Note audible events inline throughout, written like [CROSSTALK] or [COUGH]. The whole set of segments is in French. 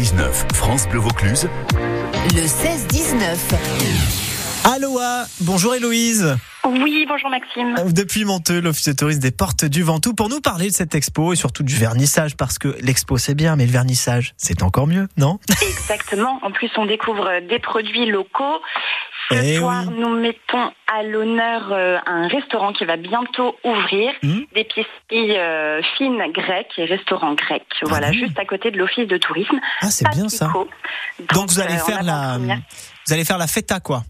16-19, France Bleu Vaucluse. Le 16-19. Aloha, bonjour Héloïse. Oui, bonjour Maxime. Depuis Monteux, l'Office de tourisme des Portes du Ventoux, pour nous parler de cette expo et surtout du vernissage, parce que l'expo c'est bien, mais le vernissage c'est encore mieux, non? Exactement. En plus, on découvre des produits locaux. Ce Eh soir, oui. nous mettons à l'honneur euh, un restaurant qui va bientôt ouvrir, Mhm. des piscines euh, fines grecques et restaurants grecs. Voilà, bon juste à côté de l'Office de tourisme. Ah, c'est bien ça. Donc vous allez euh, faire en la, vous allez faire la feta quoi.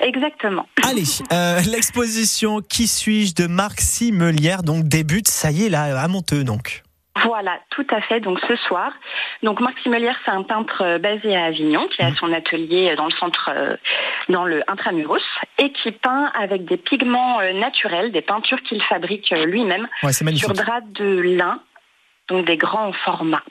Exactement. [LAUGHS] Allez, euh, l'exposition Qui suis-je de Marc Simelière donc débute, ça y est là à Monteux donc. Voilà, tout à fait. Donc ce soir, donc Marc Simelière, c'est un peintre euh, basé à Avignon qui a son atelier euh, dans le centre, euh, dans le intramuros, et qui peint avec des pigments naturels, des peintures qu'il fabrique lui-même Ouais, sur drap de lin, donc des grands formats.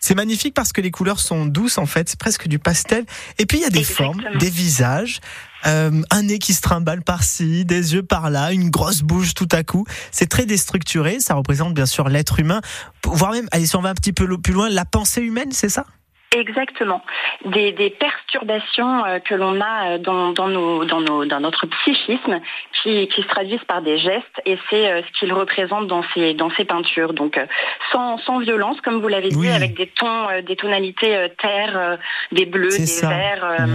C'est magnifique parce que les couleurs sont douces en fait, c'est presque du pastel. Et puis il y a des Exactement. formes, des visages, euh, un nez qui se trimballe par-ci, des yeux par-là, une grosse bouche tout à coup. C'est très déstructuré, ça représente bien sûr l'être humain, voire même, allez, si on va un petit peu plus loin, la pensée humaine, c'est ça? Exactement. Des, des perturbations euh, que l'on a euh, dans, dans, nos, dans, nos, dans notre psychisme qui, qui se traduisent par des gestes et c'est euh, ce qu'il représente dans ces, dans ces peintures. Donc euh, sans, sans violence, comme vous l'avez dit, avec des tons, des tonalités terre, des bleus, des ça. verts,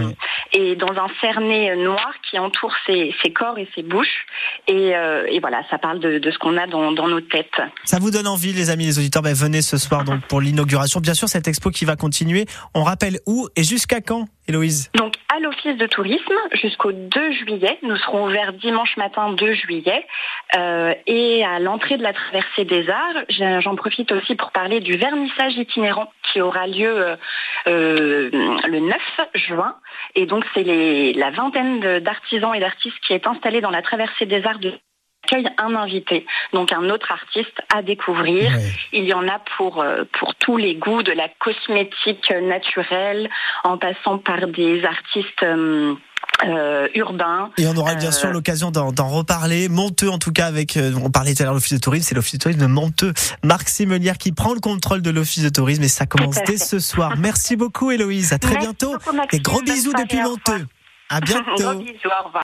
et dans un cerné noir qui entoure ses, ses corps et ses bouches. Et, et voilà, ça parle de, de ce qu'on a dans, dans nos têtes. Ça vous donne envie, les amis, les auditeurs, ben, venez ce soir donc pour l'inauguration. Bien sûr, cette expo qui va continuer. On rappelle où et jusqu'à quand, Héloïse Donc à l'office de tourisme jusqu'au 2 juillet, nous serons ouverts dimanche matin 2 juillet. Euh, et à l'entrée de la traversée des arts, j'en profite aussi pour parler du vernissage itinérant qui aura lieu euh, euh, le 9 juin. Et donc c'est la vingtaine d'artisans et d'artistes qui est installée dans la traversée des arts de un invité, donc un autre artiste à découvrir. Il y en a pour, euh, pour tous les goûts, de la cosmétique naturelle, en passant par des artistes euh, euh, urbains. Et on aura bien Euh, sûr l'occasion d'en reparler. Monteux, en tout cas, avec, euh, on parlait tout à l'heure de l'office de tourisme, c'est l'office de tourisme de Monteux. Marc Simelière qui prend le contrôle de l'office de tourisme et ça commence dès ce soir. Merci beaucoup, Héloïse. À très Merci bientôt. beaucoup, Maxime. Et gros bisous depuis. Monteux. À [LAUGHS] bientôt. Gros bisous, au revoir.